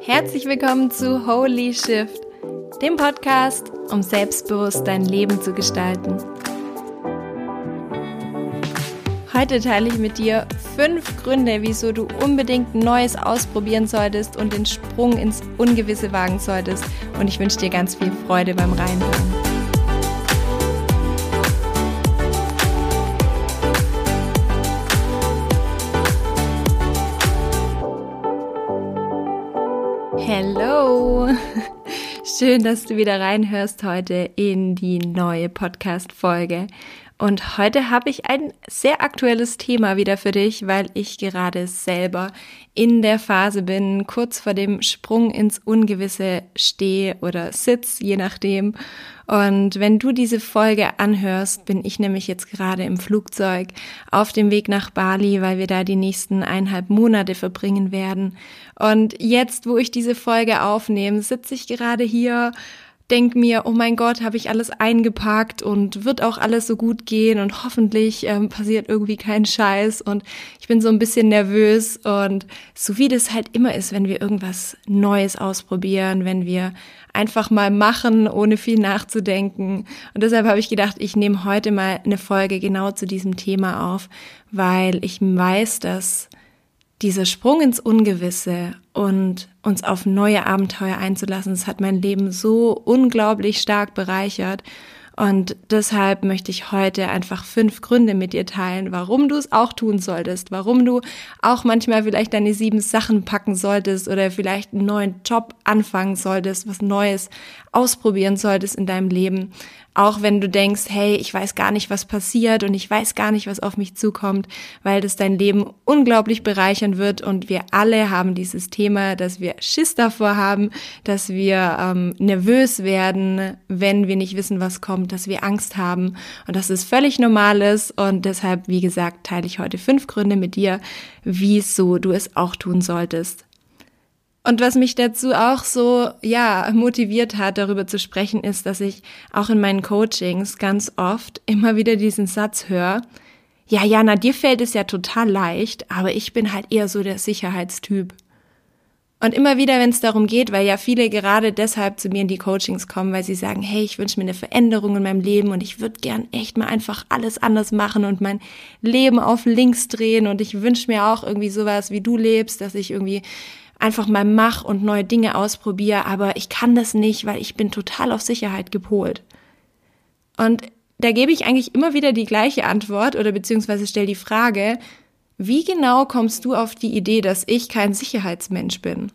Herzlich willkommen zu Holy Shift, dem Podcast, um selbstbewusst dein Leben zu gestalten. Heute teile ich mit dir fünf Gründe, wieso du unbedingt Neues ausprobieren solltest und den Sprung ins Ungewisse wagen solltest. Und ich wünsche dir ganz viel Freude beim Reinhören. Schön, dass du wieder reinhörst heute in die neue Podcast-Folge. Und heute habe ich ein sehr aktuelles Thema wieder für dich, weil ich gerade selber in der Phase bin, kurz vor dem Sprung ins Ungewisse stehe oder sitz, je nachdem. Und wenn du diese Folge anhörst, bin ich nämlich jetzt gerade im Flugzeug auf dem Weg nach Bali, weil wir da die nächsten eineinhalb Monate verbringen werden. Und jetzt, wo ich diese Folge aufnehme, sitze ich gerade hier denke mir, oh mein Gott, habe ich alles eingepackt und wird auch alles so gut gehen und hoffentlich ähm, passiert irgendwie kein Scheiß und ich bin so ein bisschen nervös und so wie das halt immer ist, wenn wir irgendwas Neues ausprobieren, wenn wir einfach mal machen, ohne viel nachzudenken. Und deshalb habe ich gedacht, ich nehme heute mal eine Folge genau zu diesem Thema auf, weil ich weiß, dass dieser Sprung ins Ungewisse und uns auf neue Abenteuer einzulassen, das hat mein Leben so unglaublich stark bereichert. Und deshalb möchte ich heute einfach fünf Gründe mit dir teilen, warum du es auch tun solltest, warum du auch manchmal vielleicht deine sieben Sachen packen solltest oder vielleicht einen neuen Job anfangen solltest, was Neues ausprobieren solltest in deinem Leben. Auch wenn du denkst, hey, ich weiß gar nicht, was passiert und ich weiß gar nicht, was auf mich zukommt, weil das dein Leben unglaublich bereichern wird. Und wir alle haben dieses Thema, dass wir Schiss davor haben, dass wir ähm, nervös werden, wenn wir nicht wissen, was kommt, dass wir Angst haben. Und dass es völlig normal ist und deshalb, wie gesagt, teile ich heute fünf Gründe mit dir, wieso du es auch tun solltest. Und was mich dazu auch so, ja, motiviert hat, darüber zu sprechen, ist, dass ich auch in meinen Coachings ganz oft immer wieder diesen Satz höre, ja, Jana, dir fällt es ja total leicht, aber ich bin halt eher so der Sicherheitstyp. Und immer wieder, wenn es darum geht, weil ja viele gerade deshalb zu mir in die Coachings kommen, weil sie sagen, hey, ich wünsche mir eine Veränderung in meinem Leben und ich würde gern echt mal einfach alles anders machen und mein Leben auf links drehen und ich wünsche mir auch irgendwie sowas, wie du lebst, dass ich irgendwie einfach mal mach und neue Dinge ausprobiere, aber ich kann das nicht, weil ich bin total auf Sicherheit gepolt. Und da gebe ich eigentlich immer wieder die gleiche Antwort oder beziehungsweise stelle die Frage, wie genau kommst du auf die Idee, dass ich kein Sicherheitsmensch bin?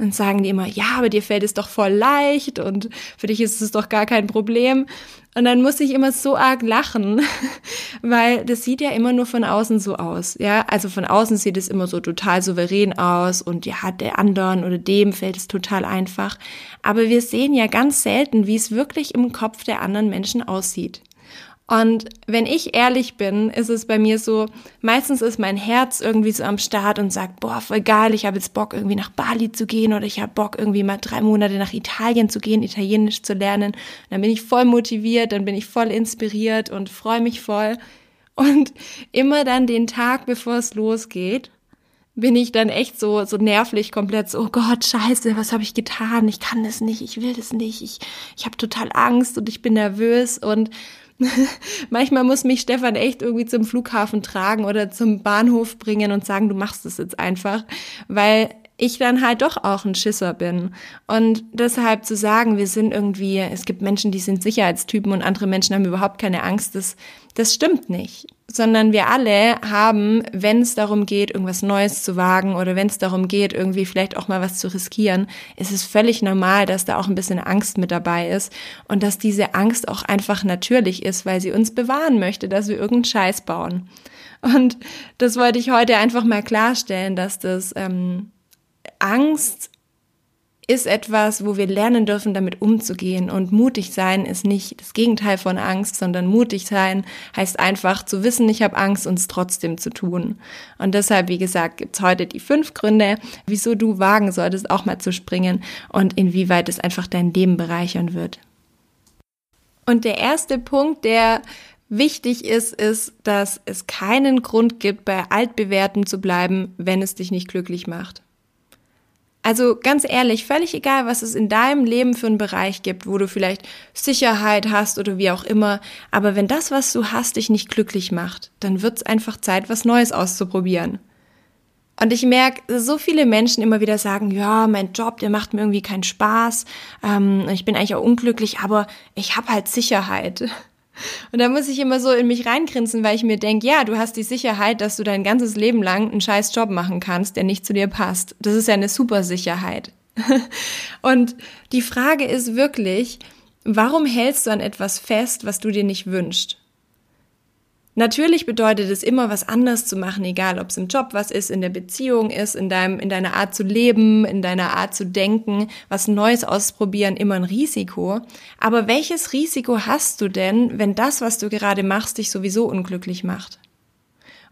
Dann sagen die immer, ja, aber dir fällt es doch voll leicht und für dich ist es doch gar kein Problem. Und dann muss ich immer so arg lachen, weil das sieht ja immer nur von außen so aus. Ja, also von außen sieht es immer so total souverän aus und ja, der anderen oder dem fällt es total einfach. Aber wir sehen ja ganz selten, wie es wirklich im Kopf der anderen Menschen aussieht. Und wenn ich ehrlich bin, ist es bei mir so, meistens ist mein Herz irgendwie so am Start und sagt, boah, voll geil, ich habe jetzt Bock irgendwie nach Bali zu gehen oder ich habe Bock irgendwie mal drei Monate nach Italien zu gehen, Italienisch zu lernen. Und dann bin ich voll motiviert, dann bin ich voll inspiriert und freue mich voll. Und immer dann den Tag, bevor es losgeht, bin ich dann echt so so nervlich komplett so oh Gott Scheiße was habe ich getan ich kann das nicht ich will das nicht ich ich habe total Angst und ich bin nervös und Manchmal muss mich Stefan echt irgendwie zum Flughafen tragen oder zum Bahnhof bringen und sagen, du machst es jetzt einfach, weil ich dann halt doch auch ein Schisser bin. Und deshalb zu sagen, wir sind irgendwie, es gibt Menschen, die sind Sicherheitstypen und andere Menschen haben überhaupt keine Angst, das, das stimmt nicht sondern wir alle haben, wenn es darum geht, irgendwas Neues zu wagen oder wenn es darum geht, irgendwie vielleicht auch mal was zu riskieren, ist es völlig normal, dass da auch ein bisschen Angst mit dabei ist und dass diese Angst auch einfach natürlich ist, weil sie uns bewahren möchte, dass wir irgendeinen Scheiß bauen. Und das wollte ich heute einfach mal klarstellen, dass das ähm, Angst ist etwas, wo wir lernen dürfen, damit umzugehen. Und mutig sein ist nicht das Gegenteil von Angst, sondern mutig sein heißt einfach zu wissen, ich habe Angst und es trotzdem zu tun. Und deshalb, wie gesagt, gibt's heute die fünf Gründe, wieso du wagen solltest, auch mal zu springen und inwieweit es einfach dein Leben bereichern wird. Und der erste Punkt, der wichtig ist, ist, dass es keinen Grund gibt, bei altbewährtem zu bleiben, wenn es dich nicht glücklich macht. Also ganz ehrlich, völlig egal, was es in deinem Leben für einen Bereich gibt, wo du vielleicht Sicherheit hast oder wie auch immer, aber wenn das, was du hast, dich nicht glücklich macht, dann wird es einfach Zeit, was Neues auszuprobieren. Und ich merke, so viele Menschen immer wieder sagen, ja, mein Job, der macht mir irgendwie keinen Spaß, ähm, ich bin eigentlich auch unglücklich, aber ich habe halt Sicherheit. Und da muss ich immer so in mich reingrinsen, weil ich mir denke, ja, du hast die Sicherheit, dass du dein ganzes Leben lang einen scheiß Job machen kannst, der nicht zu dir passt. Das ist ja eine super Sicherheit. Und die Frage ist wirklich, warum hältst du an etwas fest, was du dir nicht wünschst? Natürlich bedeutet es immer, was anders zu machen, egal ob es im Job was ist, in der Beziehung ist, in deinem, in deiner Art zu leben, in deiner Art zu denken, was Neues ausprobieren, immer ein Risiko. Aber welches Risiko hast du denn, wenn das, was du gerade machst, dich sowieso unglücklich macht?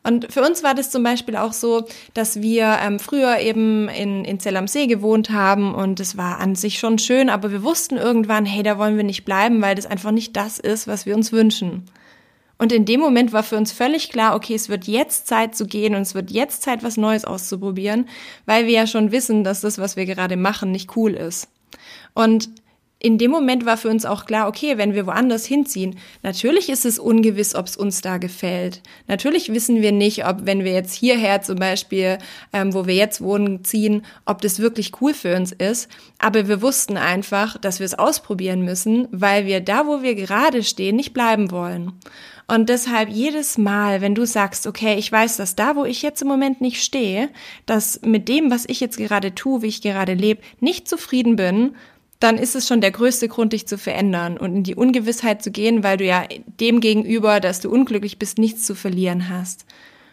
Und für uns war das zum Beispiel auch so, dass wir ähm, früher eben in, in Zell am See gewohnt haben und es war an sich schon schön, aber wir wussten irgendwann, hey, da wollen wir nicht bleiben, weil das einfach nicht das ist, was wir uns wünschen. Und in dem Moment war für uns völlig klar, okay, es wird jetzt Zeit zu gehen und es wird jetzt Zeit, was Neues auszuprobieren, weil wir ja schon wissen, dass das, was wir gerade machen, nicht cool ist. Und in dem Moment war für uns auch klar, okay, wenn wir woanders hinziehen, natürlich ist es ungewiss, ob es uns da gefällt. Natürlich wissen wir nicht, ob wenn wir jetzt hierher zum Beispiel, ähm, wo wir jetzt wohnen, ziehen, ob das wirklich cool für uns ist. Aber wir wussten einfach, dass wir es ausprobieren müssen, weil wir da, wo wir gerade stehen, nicht bleiben wollen. Und deshalb jedes Mal, wenn du sagst, okay, ich weiß, dass da, wo ich jetzt im Moment nicht stehe, dass mit dem, was ich jetzt gerade tue, wie ich gerade lebe, nicht zufrieden bin, dann ist es schon der größte Grund, dich zu verändern und in die Ungewissheit zu gehen, weil du ja dem gegenüber, dass du unglücklich bist, nichts zu verlieren hast.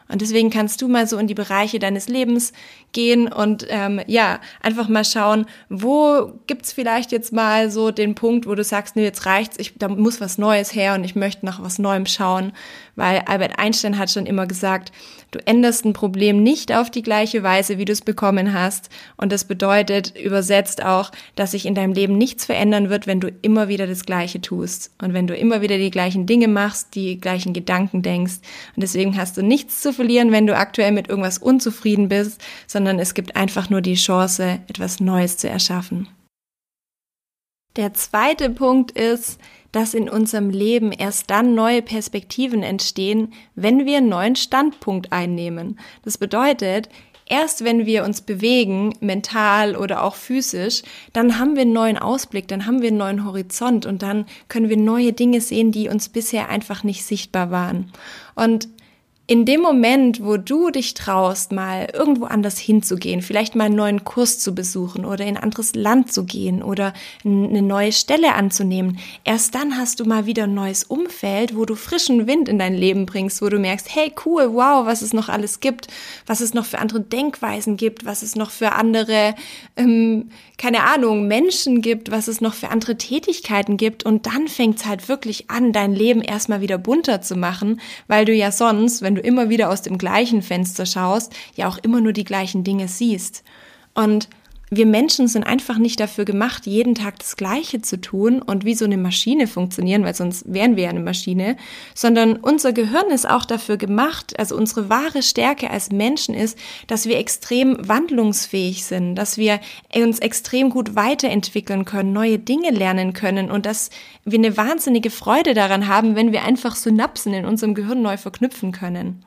Und deswegen kannst du mal so in die Bereiche deines Lebens gehen und ähm, ja, einfach mal schauen, wo gibt's vielleicht jetzt mal so den Punkt, wo du sagst, nee, jetzt reicht's, ich, da muss was Neues her und ich möchte nach was Neuem schauen. Weil Albert Einstein hat schon immer gesagt, du änderst ein Problem nicht auf die gleiche Weise, wie du es bekommen hast. Und das bedeutet übersetzt auch, dass sich in deinem Leben nichts verändern wird, wenn du immer wieder das Gleiche tust. Und wenn du immer wieder die gleichen Dinge machst, die gleichen Gedanken denkst. Und deswegen hast du nichts zu verlieren, wenn du aktuell mit irgendwas unzufrieden bist, sondern es gibt einfach nur die Chance, etwas Neues zu erschaffen. Der zweite Punkt ist, dass in unserem Leben erst dann neue Perspektiven entstehen, wenn wir einen neuen Standpunkt einnehmen. Das bedeutet, erst wenn wir uns bewegen, mental oder auch physisch, dann haben wir einen neuen Ausblick, dann haben wir einen neuen Horizont und dann können wir neue Dinge sehen, die uns bisher einfach nicht sichtbar waren. Und in dem Moment, wo du dich traust, mal irgendwo anders hinzugehen, vielleicht mal einen neuen Kurs zu besuchen oder in ein anderes Land zu gehen oder eine neue Stelle anzunehmen, erst dann hast du mal wieder ein neues Umfeld, wo du frischen Wind in dein Leben bringst, wo du merkst, hey cool, wow, was es noch alles gibt, was es noch für andere Denkweisen gibt, was es noch für andere, ähm, keine Ahnung, Menschen gibt, was es noch für andere Tätigkeiten gibt. Und dann fängt es halt wirklich an, dein Leben erstmal wieder bunter zu machen, weil du ja sonst, wenn wenn du immer wieder aus dem gleichen Fenster schaust, ja auch immer nur die gleichen Dinge siehst. Und wir Menschen sind einfach nicht dafür gemacht, jeden Tag das Gleiche zu tun und wie so eine Maschine funktionieren, weil sonst wären wir ja eine Maschine, sondern unser Gehirn ist auch dafür gemacht, also unsere wahre Stärke als Menschen ist, dass wir extrem wandlungsfähig sind, dass wir uns extrem gut weiterentwickeln können, neue Dinge lernen können und dass wir eine wahnsinnige Freude daran haben, wenn wir einfach Synapsen in unserem Gehirn neu verknüpfen können.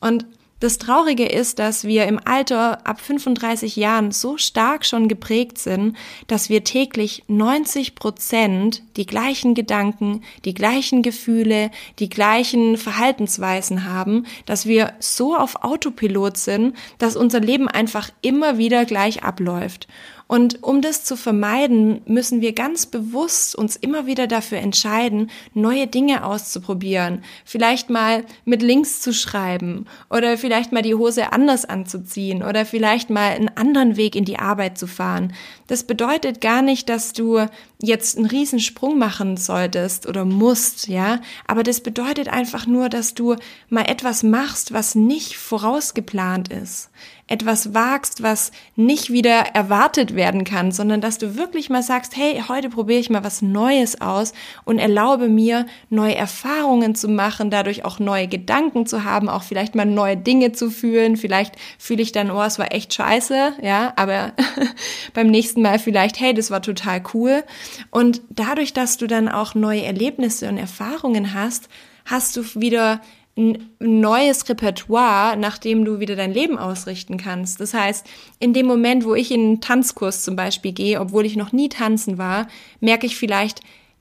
Und das Traurige ist, dass wir im Alter ab 35 Jahren so stark schon geprägt sind, dass wir täglich 90 Prozent die gleichen Gedanken, die gleichen Gefühle, die gleichen Verhaltensweisen haben, dass wir so auf Autopilot sind, dass unser Leben einfach immer wieder gleich abläuft. Und um das zu vermeiden, müssen wir ganz bewusst uns immer wieder dafür entscheiden, neue Dinge auszuprobieren. Vielleicht mal mit Links zu schreiben oder vielleicht mal die Hose anders anzuziehen oder vielleicht mal einen anderen Weg in die Arbeit zu fahren. Das bedeutet gar nicht, dass du jetzt einen Riesensprung machen solltest oder musst, ja. Aber das bedeutet einfach nur, dass du mal etwas machst, was nicht vorausgeplant ist etwas wagst, was nicht wieder erwartet werden kann, sondern dass du wirklich mal sagst, hey, heute probiere ich mal was Neues aus und erlaube mir, neue Erfahrungen zu machen, dadurch auch neue Gedanken zu haben, auch vielleicht mal neue Dinge zu fühlen. Vielleicht fühle ich dann, oh, es war echt scheiße, ja, aber beim nächsten Mal vielleicht, hey, das war total cool. Und dadurch, dass du dann auch neue Erlebnisse und Erfahrungen hast, hast du wieder ein neues Repertoire, nach dem du wieder dein Leben ausrichten kannst. Das heißt, in dem Moment, wo ich in einen Tanzkurs zum Beispiel gehe, obwohl ich noch nie tanzen war, merke ich vielleicht,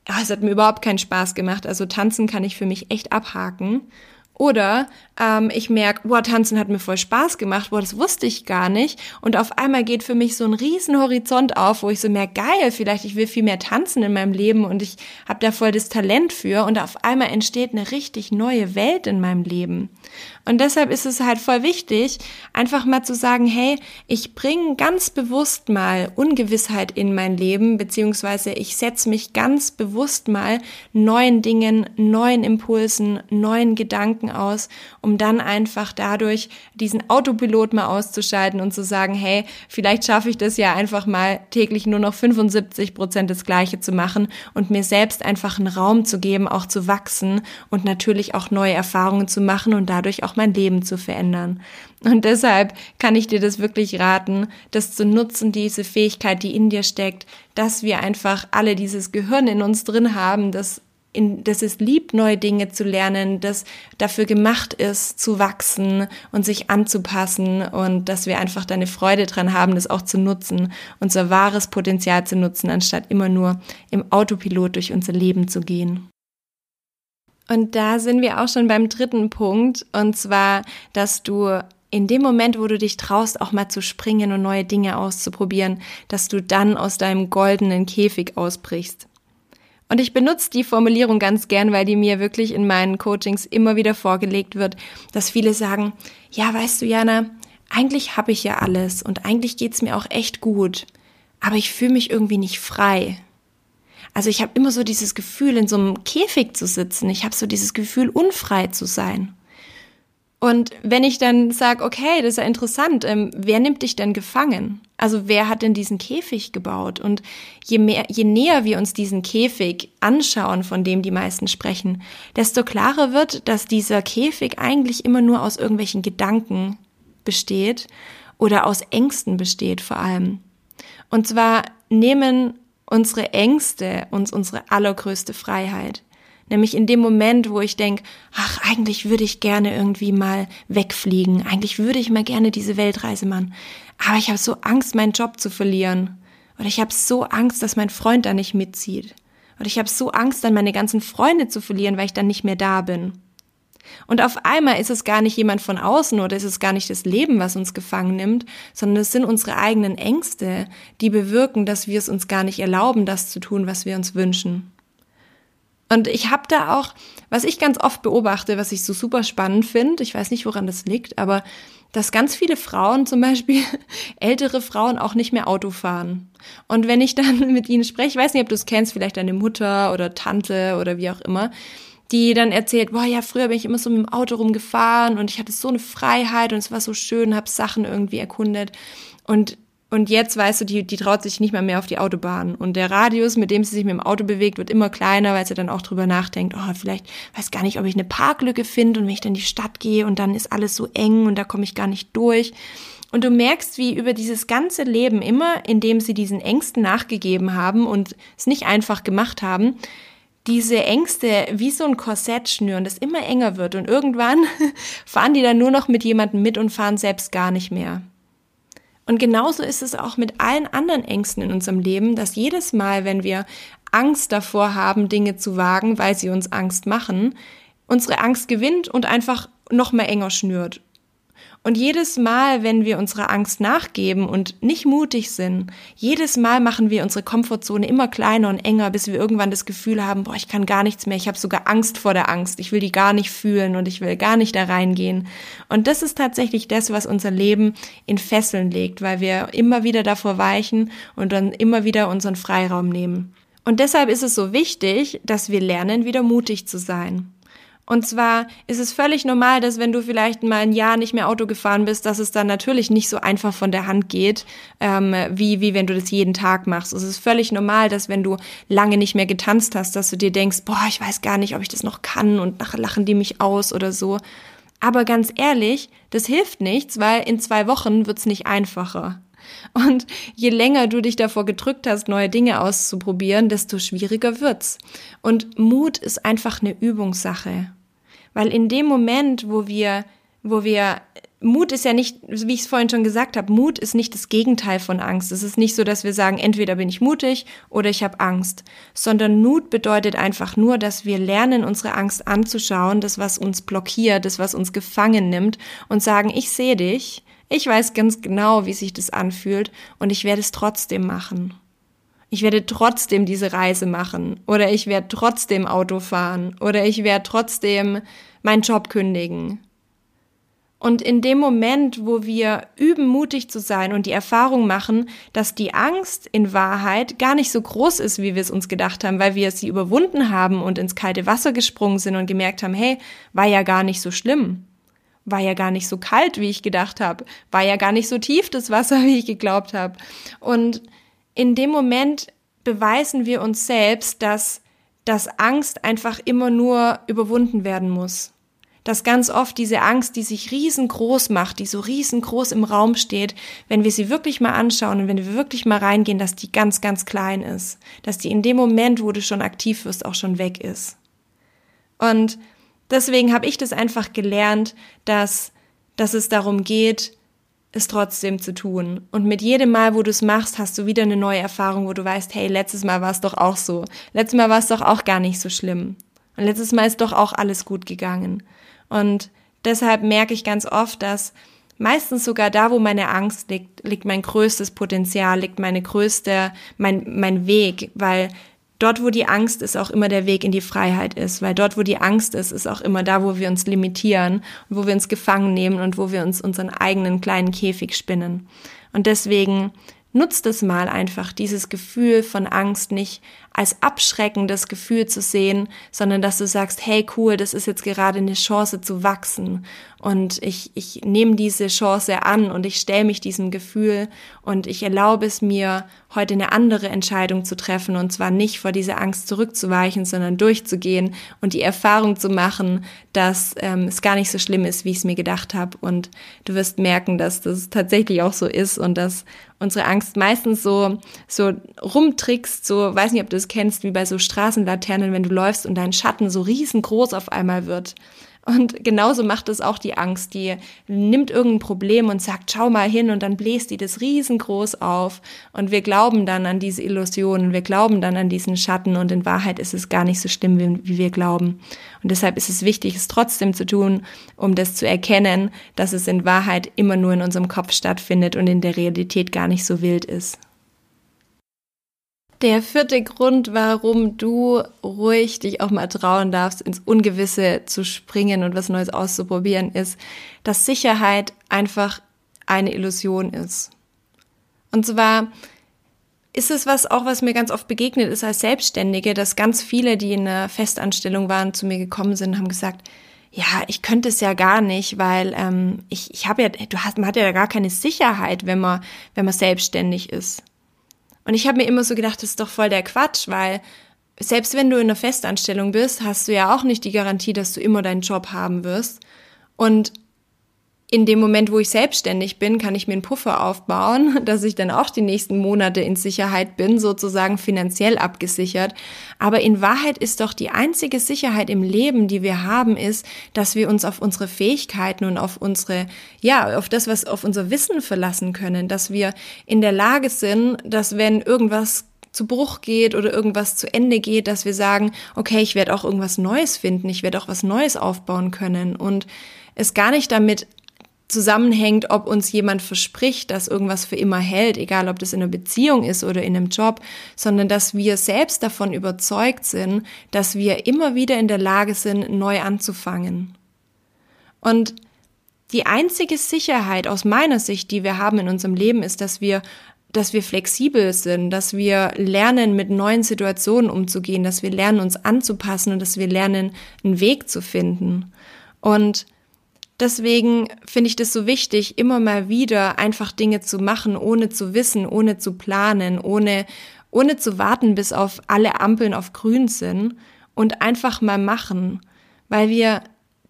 oh, es hat mir überhaupt keinen Spaß gemacht. Also tanzen kann ich für mich echt abhaken. Oder ähm, ich merke, boah, tanzen hat mir voll Spaß gemacht, boah, das wusste ich gar nicht. Und auf einmal geht für mich so ein riesen Horizont auf, wo ich so mehr geil, vielleicht ich will viel mehr tanzen in meinem Leben und ich habe da voll das Talent für. Und auf einmal entsteht eine richtig neue Welt in meinem Leben. Und deshalb ist es halt voll wichtig, einfach mal zu sagen, hey, ich bringe ganz bewusst mal Ungewissheit in mein Leben, beziehungsweise ich setze mich ganz bewusst mal neuen Dingen, neuen Impulsen, neuen Gedanken aus, um dann einfach dadurch diesen Autopilot mal auszuschalten und zu sagen, hey, vielleicht schaffe ich das ja einfach mal täglich nur noch 75 Prozent das Gleiche zu machen und mir selbst einfach einen Raum zu geben, auch zu wachsen und natürlich auch neue Erfahrungen zu machen und dadurch auch mein Leben zu verändern. Und deshalb kann ich dir das wirklich raten, das zu nutzen, diese Fähigkeit, die in dir steckt, dass wir einfach alle dieses Gehirn in uns drin haben, das in, das es liebt, neue Dinge zu lernen, das dafür gemacht ist, zu wachsen und sich anzupassen und dass wir einfach deine Freude dran haben, das auch zu nutzen, unser wahres Potenzial zu nutzen, anstatt immer nur im Autopilot durch unser Leben zu gehen. Und da sind wir auch schon beim dritten Punkt, und zwar, dass du in dem Moment, wo du dich traust, auch mal zu springen und neue Dinge auszuprobieren, dass du dann aus deinem goldenen Käfig ausbrichst. Und ich benutze die Formulierung ganz gern, weil die mir wirklich in meinen Coachings immer wieder vorgelegt wird, dass viele sagen, ja, weißt du, Jana, eigentlich habe ich ja alles und eigentlich geht's mir auch echt gut, aber ich fühle mich irgendwie nicht frei. Also ich habe immer so dieses Gefühl, in so einem Käfig zu sitzen. Ich habe so dieses Gefühl, unfrei zu sein. Und wenn ich dann sage, okay, das ist ja interessant, ähm, wer nimmt dich denn gefangen? Also wer hat denn diesen Käfig gebaut? Und je mehr, je näher wir uns diesen Käfig anschauen, von dem die meisten sprechen, desto klarer wird, dass dieser Käfig eigentlich immer nur aus irgendwelchen Gedanken besteht oder aus Ängsten besteht vor allem. Und zwar nehmen unsere Ängste uns unsere allergrößte Freiheit. Nämlich in dem Moment, wo ich denke, ach, eigentlich würde ich gerne irgendwie mal wegfliegen, eigentlich würde ich mal gerne diese Weltreise machen, aber ich habe so Angst, meinen Job zu verlieren. Oder ich habe so Angst, dass mein Freund da nicht mitzieht. Oder ich habe so Angst, dann meine ganzen Freunde zu verlieren, weil ich dann nicht mehr da bin. Und auf einmal ist es gar nicht jemand von außen oder ist es gar nicht das Leben, was uns gefangen nimmt, sondern es sind unsere eigenen Ängste, die bewirken, dass wir es uns gar nicht erlauben, das zu tun, was wir uns wünschen. Und ich habe da auch, was ich ganz oft beobachte, was ich so super spannend finde, ich weiß nicht, woran das liegt, aber dass ganz viele Frauen, zum Beispiel ältere Frauen, auch nicht mehr Auto fahren. Und wenn ich dann mit ihnen spreche, ich weiß nicht, ob du es kennst, vielleicht deine Mutter oder Tante oder wie auch immer, die dann erzählt, boah, ja, früher bin ich immer so mit dem Auto rumgefahren und ich hatte so eine Freiheit und es war so schön, habe Sachen irgendwie erkundet. Und und jetzt weißt du, die, die traut sich nicht mehr mehr auf die Autobahn. Und der Radius, mit dem sie sich mit dem Auto bewegt, wird immer kleiner, weil sie dann auch drüber nachdenkt, oh, vielleicht weiß gar nicht, ob ich eine Parklücke finde und wenn ich dann in die Stadt gehe und dann ist alles so eng und da komme ich gar nicht durch. Und du merkst, wie über dieses ganze Leben immer, indem sie diesen Ängsten nachgegeben haben und es nicht einfach gemacht haben, diese Ängste wie so ein Korsett schnüren, das immer enger wird und irgendwann fahren die dann nur noch mit jemandem mit und fahren selbst gar nicht mehr. Und genauso ist es auch mit allen anderen Ängsten in unserem Leben, dass jedes Mal, wenn wir Angst davor haben, Dinge zu wagen, weil sie uns Angst machen, unsere Angst gewinnt und einfach noch mehr enger schnürt und jedes Mal, wenn wir unserer Angst nachgeben und nicht mutig sind, jedes Mal machen wir unsere Komfortzone immer kleiner und enger, bis wir irgendwann das Gefühl haben, boah, ich kann gar nichts mehr, ich habe sogar Angst vor der Angst, ich will die gar nicht fühlen und ich will gar nicht da reingehen. Und das ist tatsächlich das, was unser Leben in Fesseln legt, weil wir immer wieder davor weichen und dann immer wieder unseren Freiraum nehmen. Und deshalb ist es so wichtig, dass wir lernen, wieder mutig zu sein. Und zwar ist es völlig normal, dass wenn du vielleicht mal ein Jahr nicht mehr Auto gefahren bist, dass es dann natürlich nicht so einfach von der Hand geht, ähm, wie, wie wenn du das jeden Tag machst. Es ist völlig normal, dass wenn du lange nicht mehr getanzt hast, dass du dir denkst, boah, ich weiß gar nicht, ob ich das noch kann und nachher lachen die mich aus oder so. Aber ganz ehrlich, das hilft nichts, weil in zwei Wochen wird's nicht einfacher. Und je länger du dich davor gedrückt hast, neue Dinge auszuprobieren, desto schwieriger wird's. Und Mut ist einfach eine Übungssache. Weil in dem Moment, wo wir, wo wir, Mut ist ja nicht, wie ich es vorhin schon gesagt habe, Mut ist nicht das Gegenteil von Angst. Es ist nicht so, dass wir sagen, entweder bin ich mutig oder ich habe Angst, sondern Mut bedeutet einfach nur, dass wir lernen, unsere Angst anzuschauen, das, was uns blockiert, das, was uns gefangen nimmt und sagen, ich sehe dich, ich weiß ganz genau, wie sich das anfühlt und ich werde es trotzdem machen. Ich werde trotzdem diese Reise machen oder ich werde trotzdem Auto fahren oder ich werde trotzdem meinen Job kündigen. Und in dem Moment, wo wir üben, mutig zu sein und die Erfahrung machen, dass die Angst in Wahrheit gar nicht so groß ist, wie wir es uns gedacht haben, weil wir sie überwunden haben und ins kalte Wasser gesprungen sind und gemerkt haben, hey, war ja gar nicht so schlimm war ja gar nicht so kalt, wie ich gedacht habe, war ja gar nicht so tief das Wasser, wie ich geglaubt habe. Und in dem Moment beweisen wir uns selbst, dass, dass Angst einfach immer nur überwunden werden muss. Dass ganz oft diese Angst, die sich riesengroß macht, die so riesengroß im Raum steht, wenn wir sie wirklich mal anschauen und wenn wir wirklich mal reingehen, dass die ganz, ganz klein ist. Dass die in dem Moment, wo du schon aktiv wirst, auch schon weg ist. Und deswegen habe ich das einfach gelernt, dass, dass es darum geht, es trotzdem zu tun. Und mit jedem Mal, wo du es machst, hast du wieder eine neue Erfahrung, wo du weißt, hey, letztes Mal war es doch auch so. Letztes Mal war es doch auch gar nicht so schlimm. Und letztes Mal ist doch auch alles gut gegangen. Und deshalb merke ich ganz oft, dass meistens sogar da, wo meine Angst liegt, liegt mein größtes Potenzial, liegt meine größte, mein, mein Weg, weil dort, wo die Angst ist, auch immer der Weg in die Freiheit ist, weil dort, wo die Angst ist, ist auch immer da, wo wir uns limitieren, wo wir uns gefangen nehmen und wo wir uns unseren eigenen kleinen Käfig spinnen. Und deswegen nutzt es mal einfach, dieses Gefühl von Angst nicht als abschreckendes Gefühl zu sehen, sondern dass du sagst, hey cool, das ist jetzt gerade eine Chance zu wachsen. Und ich, ich nehme diese Chance an und ich stelle mich diesem Gefühl und ich erlaube es mir, heute eine andere Entscheidung zu treffen und zwar nicht vor dieser Angst zurückzuweichen, sondern durchzugehen und die Erfahrung zu machen, dass ähm, es gar nicht so schlimm ist, wie ich es mir gedacht habe und du wirst merken, dass das tatsächlich auch so ist und dass unsere Angst meistens so so rumtrickst, so weiß nicht, ob du das kennst, wie bei so Straßenlaternen, wenn du läufst und dein Schatten so riesengroß auf einmal wird. Und genauso macht es auch die Angst. Die nimmt irgendein Problem und sagt, schau mal hin und dann bläst die das riesengroß auf. Und wir glauben dann an diese Illusionen, wir glauben dann an diesen Schatten und in Wahrheit ist es gar nicht so schlimm, wie, wie wir glauben. Und deshalb ist es wichtig, es trotzdem zu tun, um das zu erkennen, dass es in Wahrheit immer nur in unserem Kopf stattfindet und in der Realität gar nicht so wild ist. Der vierte Grund, warum du ruhig dich auch mal trauen darfst, ins Ungewisse zu springen und was Neues auszuprobieren, ist, dass Sicherheit einfach eine Illusion ist. Und zwar ist es was auch, was mir ganz oft begegnet ist als Selbstständige, dass ganz viele, die in einer Festanstellung waren, zu mir gekommen sind, haben gesagt, ja, ich könnte es ja gar nicht, weil ähm, ich, ich habe ja, du hast, man hat ja gar keine Sicherheit, wenn man, wenn man selbstständig ist. Und ich habe mir immer so gedacht, das ist doch voll der Quatsch, weil selbst wenn du in einer Festanstellung bist, hast du ja auch nicht die Garantie, dass du immer deinen Job haben wirst. Und in dem Moment, wo ich selbstständig bin, kann ich mir einen Puffer aufbauen, dass ich dann auch die nächsten Monate in Sicherheit bin, sozusagen finanziell abgesichert. Aber in Wahrheit ist doch die einzige Sicherheit im Leben, die wir haben, ist, dass wir uns auf unsere Fähigkeiten und auf unsere, ja, auf das, was, auf unser Wissen verlassen können, dass wir in der Lage sind, dass wenn irgendwas zu Bruch geht oder irgendwas zu Ende geht, dass wir sagen, okay, ich werde auch irgendwas Neues finden, ich werde auch was Neues aufbauen können und es gar nicht damit zusammenhängt, ob uns jemand verspricht, dass irgendwas für immer hält, egal ob das in einer Beziehung ist oder in einem Job, sondern dass wir selbst davon überzeugt sind, dass wir immer wieder in der Lage sind, neu anzufangen. Und die einzige Sicherheit aus meiner Sicht, die wir haben in unserem Leben, ist, dass wir dass wir flexibel sind, dass wir lernen, mit neuen Situationen umzugehen, dass wir lernen, uns anzupassen und dass wir lernen, einen Weg zu finden. Und deswegen finde ich das so wichtig, immer mal wieder einfach Dinge zu machen, ohne zu wissen, ohne zu planen, ohne, ohne zu warten, bis auf alle Ampeln auf grün sind und einfach mal machen, weil wir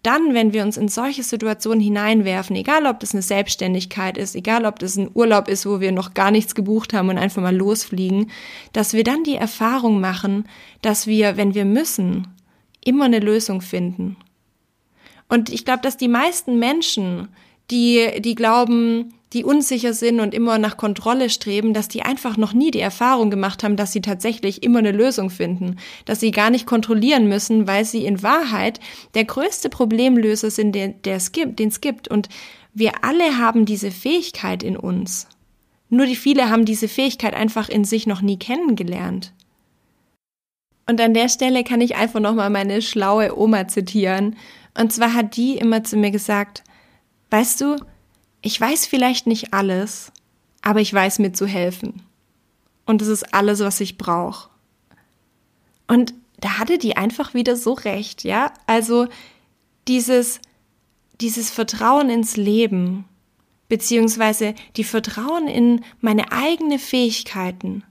dann, wenn wir uns in solche Situationen hineinwerfen, egal ob das eine Selbstständigkeit ist, egal ob das ein Urlaub ist, wo wir noch gar nichts gebucht haben und einfach mal losfliegen, dass wir dann die Erfahrung machen, dass wir, wenn wir müssen, immer eine Lösung finden. Und ich glaube, dass die meisten Menschen, die, die glauben, die unsicher sind und immer nach Kontrolle streben, dass die einfach noch nie die Erfahrung gemacht haben, dass sie tatsächlich immer eine Lösung finden, dass sie gar nicht kontrollieren müssen, weil sie in Wahrheit der größte Problemlöser sind, den, es gibt, gibt. Und wir alle haben diese Fähigkeit in uns. Nur die viele haben diese Fähigkeit einfach in sich noch nie kennengelernt. Und an der Stelle kann ich einfach nochmal meine schlaue Oma zitieren. Und zwar hat die immer zu mir gesagt, weißt du, ich weiß vielleicht nicht alles, aber ich weiß mir zu helfen. Und das ist alles, was ich brauche. Und da hatte die einfach wieder so recht, ja? Also dieses, dieses Vertrauen ins Leben, beziehungsweise die Vertrauen in meine eigenen Fähigkeiten,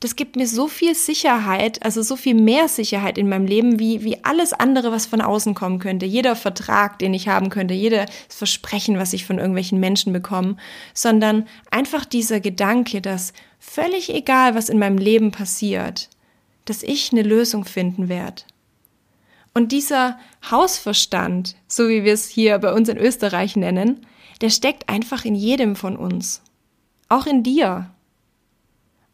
das gibt mir so viel Sicherheit, also so viel mehr Sicherheit in meinem Leben, wie, wie alles andere, was von außen kommen könnte. Jeder Vertrag, den ich haben könnte, jedes Versprechen, was ich von irgendwelchen Menschen bekomme, sondern einfach dieser Gedanke, dass völlig egal, was in meinem Leben passiert, dass ich eine Lösung finden werde. Und dieser Hausverstand, so wie wir es hier bei uns in Österreich nennen, der steckt einfach in jedem von uns. Auch in dir.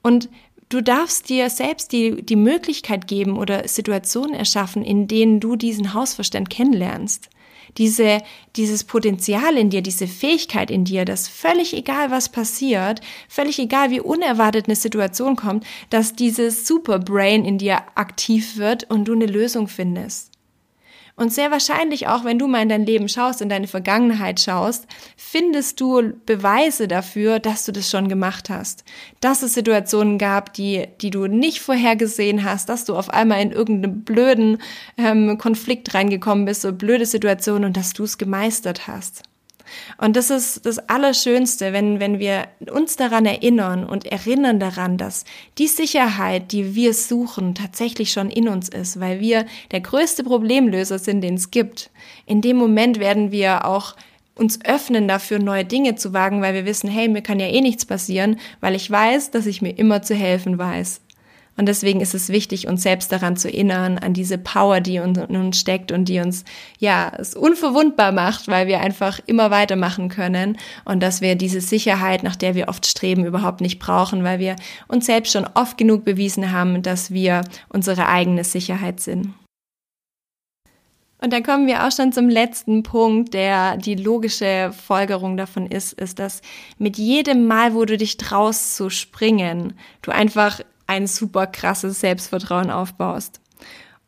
Und Du darfst dir selbst die, die Möglichkeit geben oder Situationen erschaffen, in denen du diesen Hausverstand kennenlernst. Diese, dieses Potenzial in dir, diese Fähigkeit in dir, dass völlig egal was passiert, völlig egal wie unerwartet eine Situation kommt, dass dieses Superbrain in dir aktiv wird und du eine Lösung findest. Und sehr wahrscheinlich auch, wenn du mal in dein Leben schaust, in deine Vergangenheit schaust, findest du Beweise dafür, dass du das schon gemacht hast. Dass es Situationen gab, die, die du nicht vorhergesehen hast, dass du auf einmal in irgendeinen blöden ähm, Konflikt reingekommen bist, so blöde Situationen und dass du es gemeistert hast. Und das ist das Allerschönste, wenn, wenn wir uns daran erinnern und erinnern daran, dass die Sicherheit, die wir suchen, tatsächlich schon in uns ist, weil wir der größte Problemlöser sind, den es gibt. In dem Moment werden wir auch uns öffnen dafür, neue Dinge zu wagen, weil wir wissen, hey, mir kann ja eh nichts passieren, weil ich weiß, dass ich mir immer zu helfen weiß. Und deswegen ist es wichtig, uns selbst daran zu erinnern, an diese Power, die in uns steckt und die uns, ja, es unverwundbar macht, weil wir einfach immer weitermachen können und dass wir diese Sicherheit, nach der wir oft streben, überhaupt nicht brauchen, weil wir uns selbst schon oft genug bewiesen haben, dass wir unsere eigene Sicherheit sind. Und dann kommen wir auch schon zum letzten Punkt, der die logische Folgerung davon ist, ist, dass mit jedem Mal, wo du dich traust zu springen, du einfach ein super krasses Selbstvertrauen aufbaust.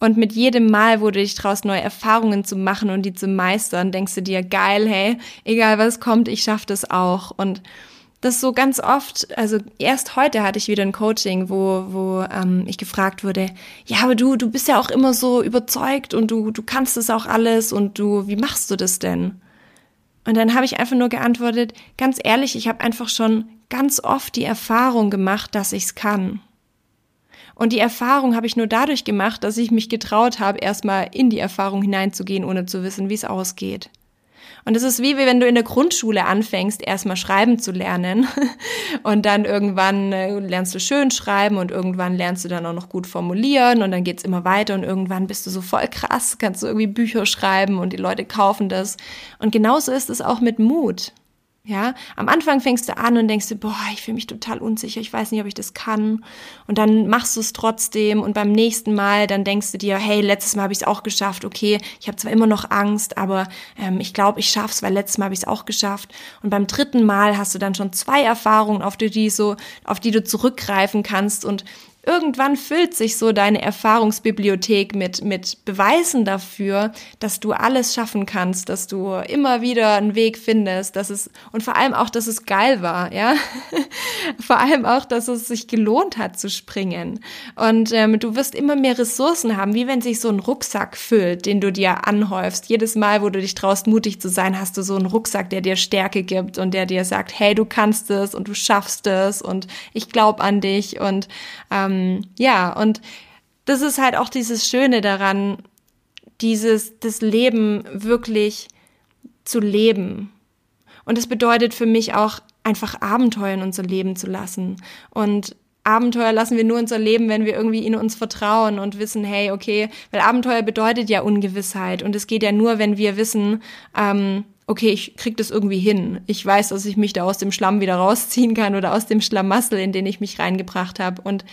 Und mit jedem Mal, wo du dich traust, neue Erfahrungen zu machen und die zu meistern, denkst du dir, geil, hey, egal was kommt, ich schaff das auch. Und das so ganz oft, also erst heute hatte ich wieder ein Coaching, wo, wo ähm, ich gefragt wurde, ja, aber du, du bist ja auch immer so überzeugt und du, du kannst das auch alles und du, wie machst du das denn? Und dann habe ich einfach nur geantwortet, ganz ehrlich, ich habe einfach schon ganz oft die Erfahrung gemacht, dass ich es kann. Und die Erfahrung habe ich nur dadurch gemacht, dass ich mich getraut habe, erstmal in die Erfahrung hineinzugehen, ohne zu wissen, wie es ausgeht. Und es ist wie wenn du in der Grundschule anfängst, erstmal schreiben zu lernen. Und dann irgendwann äh, lernst du schön schreiben und irgendwann lernst du dann auch noch gut formulieren und dann geht's immer weiter und irgendwann bist du so voll krass, kannst du irgendwie Bücher schreiben und die Leute kaufen das. Und genauso ist es auch mit Mut. Ja, am Anfang fängst du an und denkst dir, boah, ich fühle mich total unsicher, ich weiß nicht, ob ich das kann. Und dann machst du es trotzdem und beim nächsten Mal, dann denkst du dir, hey, letztes Mal habe ich es auch geschafft, okay, ich habe zwar immer noch Angst, aber ähm, ich glaube, ich schaff's, weil letztes Mal habe ich es auch geschafft. Und beim dritten Mal hast du dann schon zwei Erfahrungen, auf die, die so, auf die du zurückgreifen kannst und irgendwann füllt sich so deine Erfahrungsbibliothek mit, mit Beweisen dafür, dass du alles schaffen kannst, dass du immer wieder einen Weg findest, dass es, und vor allem auch, dass es geil war, ja. vor allem auch, dass es sich gelohnt hat zu springen. Und ähm, du wirst immer mehr Ressourcen haben, wie wenn sich so ein Rucksack füllt, den du dir anhäufst. Jedes Mal, wo du dich traust, mutig zu sein, hast du so einen Rucksack, der dir Stärke gibt und der dir sagt, hey, du kannst es und du schaffst es und ich glaube an dich und ähm, ja, und das ist halt auch dieses Schöne daran, dieses, das Leben wirklich zu leben. Und es bedeutet für mich auch, einfach Abenteuer in unser Leben zu lassen. Und Abenteuer lassen wir nur unser Leben, wenn wir irgendwie in uns vertrauen und wissen, hey, okay, weil Abenteuer bedeutet ja Ungewissheit. Und es geht ja nur, wenn wir wissen, ähm, okay, ich krieg das irgendwie hin. Ich weiß, dass ich mich da aus dem Schlamm wieder rausziehen kann oder aus dem Schlamassel, in den ich mich reingebracht habe. Und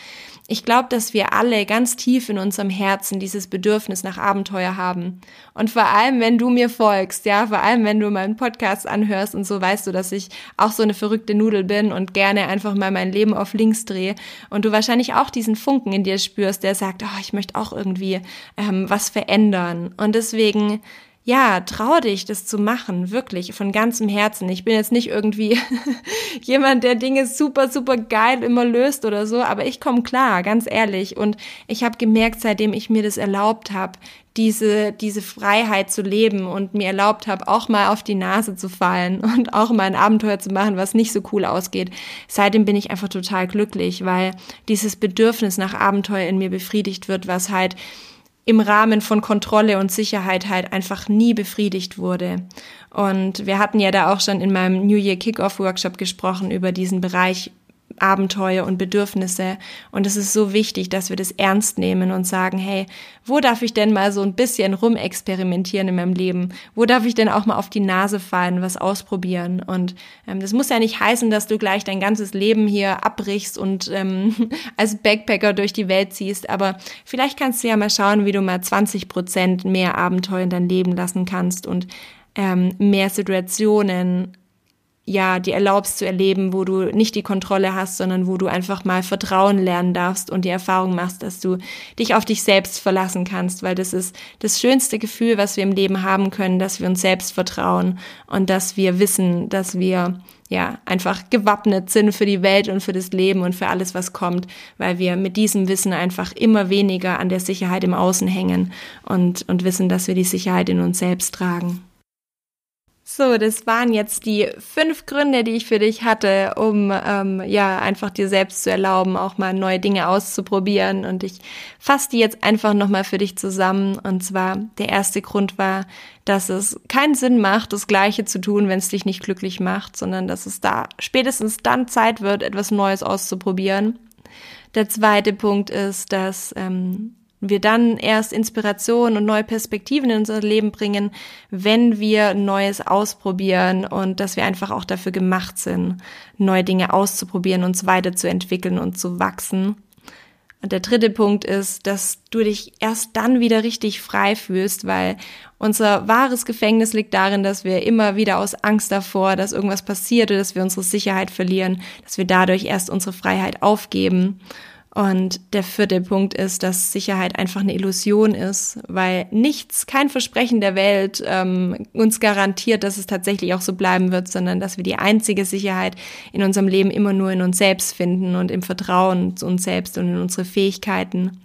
ich glaube, dass wir alle ganz tief in unserem Herzen dieses Bedürfnis nach Abenteuer haben. Und vor allem, wenn du mir folgst, ja, vor allem, wenn du meinen Podcast anhörst und so weißt du, dass ich auch so eine verrückte Nudel bin und gerne einfach mal mein Leben auf links drehe und du wahrscheinlich auch diesen Funken in dir spürst, der sagt, oh, ich möchte auch irgendwie ähm, was verändern. Und deswegen ja, trau dich, das zu machen, wirklich, von ganzem Herzen. Ich bin jetzt nicht irgendwie jemand, der Dinge super, super geil immer löst oder so, aber ich komme klar, ganz ehrlich. Und ich habe gemerkt, seitdem ich mir das erlaubt habe, diese, diese Freiheit zu leben und mir erlaubt habe, auch mal auf die Nase zu fallen und auch mal ein Abenteuer zu machen, was nicht so cool ausgeht. Seitdem bin ich einfach total glücklich, weil dieses Bedürfnis nach Abenteuer in mir befriedigt wird, was halt im Rahmen von Kontrolle und Sicherheit halt einfach nie befriedigt wurde. Und wir hatten ja da auch schon in meinem New Year Kickoff Workshop gesprochen über diesen Bereich Abenteuer und Bedürfnisse. Und es ist so wichtig, dass wir das ernst nehmen und sagen, hey, wo darf ich denn mal so ein bisschen rumexperimentieren in meinem Leben? Wo darf ich denn auch mal auf die Nase fallen, was ausprobieren? Und ähm, das muss ja nicht heißen, dass du gleich dein ganzes Leben hier abbrichst und ähm, als Backpacker durch die Welt ziehst. Aber vielleicht kannst du ja mal schauen, wie du mal 20 Prozent mehr Abenteuer in dein Leben lassen kannst und ähm, mehr Situationen ja, dir erlaubst zu erleben, wo du nicht die Kontrolle hast, sondern wo du einfach mal Vertrauen lernen darfst und die Erfahrung machst, dass du dich auf dich selbst verlassen kannst, weil das ist das schönste Gefühl, was wir im Leben haben können, dass wir uns selbst vertrauen und dass wir wissen, dass wir ja einfach gewappnet sind für die Welt und für das Leben und für alles, was kommt, weil wir mit diesem Wissen einfach immer weniger an der Sicherheit im Außen hängen und, und wissen, dass wir die Sicherheit in uns selbst tragen. So, das waren jetzt die fünf Gründe, die ich für dich hatte, um ähm, ja einfach dir selbst zu erlauben, auch mal neue Dinge auszuprobieren. Und ich fasse die jetzt einfach nochmal für dich zusammen. Und zwar der erste Grund war, dass es keinen Sinn macht, das Gleiche zu tun, wenn es dich nicht glücklich macht, sondern dass es da spätestens dann Zeit wird, etwas Neues auszuprobieren. Der zweite Punkt ist, dass ähm, wir dann erst Inspiration und neue Perspektiven in unser Leben bringen, wenn wir Neues ausprobieren und dass wir einfach auch dafür gemacht sind, neue Dinge auszuprobieren, uns weiterzuentwickeln und zu wachsen. Und der dritte Punkt ist, dass du dich erst dann wieder richtig frei fühlst, weil unser wahres Gefängnis liegt darin, dass wir immer wieder aus Angst davor, dass irgendwas passiert oder dass wir unsere Sicherheit verlieren, dass wir dadurch erst unsere Freiheit aufgeben. Und der vierte Punkt ist, dass Sicherheit einfach eine Illusion ist, weil nichts, kein Versprechen der Welt ähm, uns garantiert, dass es tatsächlich auch so bleiben wird, sondern dass wir die einzige Sicherheit in unserem Leben immer nur in uns selbst finden und im Vertrauen zu uns selbst und in unsere Fähigkeiten.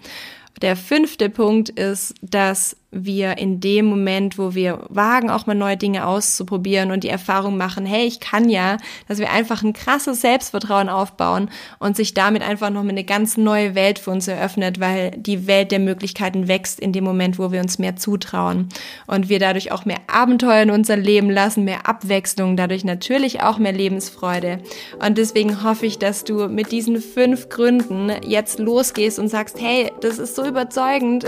Der fünfte Punkt ist, dass wir in dem Moment, wo wir wagen, auch mal neue Dinge auszuprobieren und die Erfahrung machen, hey, ich kann ja, dass wir einfach ein krasses Selbstvertrauen aufbauen und sich damit einfach noch eine ganz neue Welt für uns eröffnet, weil die Welt der Möglichkeiten wächst in dem Moment, wo wir uns mehr zutrauen und wir dadurch auch mehr Abenteuer in unser Leben lassen, mehr Abwechslung, dadurch natürlich auch mehr Lebensfreude. Und deswegen hoffe ich, dass du mit diesen fünf Gründen jetzt losgehst und sagst, hey, das ist so überzeugend.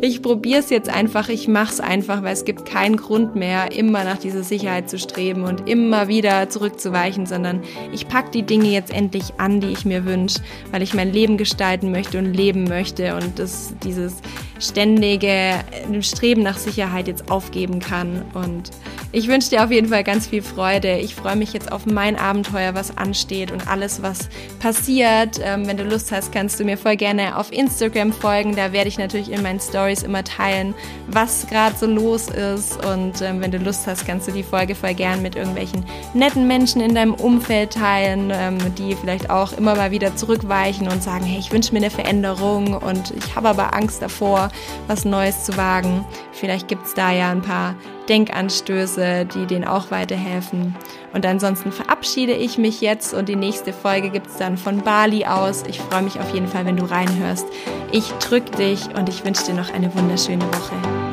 Ich probiere es jetzt einfach, ich mache es einfach, weil es gibt keinen Grund mehr, immer nach dieser Sicherheit zu streben und immer wieder zurückzuweichen, sondern ich packe die Dinge jetzt endlich an, die ich mir wünsche, weil ich mein Leben gestalten möchte und leben möchte. Und das, dieses ständige Streben nach Sicherheit jetzt aufgeben kann. Und ich wünsche dir auf jeden Fall ganz viel Freude. Ich freue mich jetzt auf mein Abenteuer, was ansteht und alles, was passiert. Ähm, wenn du Lust hast, kannst du mir voll gerne auf Instagram folgen. Da werde ich natürlich in meinen Stories immer teilen, was gerade so los ist. Und ähm, wenn du Lust hast, kannst du die Folge voll gern mit irgendwelchen netten Menschen in deinem Umfeld teilen, ähm, die vielleicht auch immer mal wieder zurückweichen und sagen, hey, ich wünsche mir eine Veränderung und ich habe aber Angst davor, was Neues zu wagen. Vielleicht gibt es da ja ein paar Denkanstöße, die denen auch weiterhelfen. Und ansonsten verabschiede ich mich jetzt und die nächste Folge gibt es dann von Bali aus. Ich freue mich auf jeden Fall, wenn du reinhörst. Ich drücke dich und ich wünsche dir noch eine wunderschöne Woche.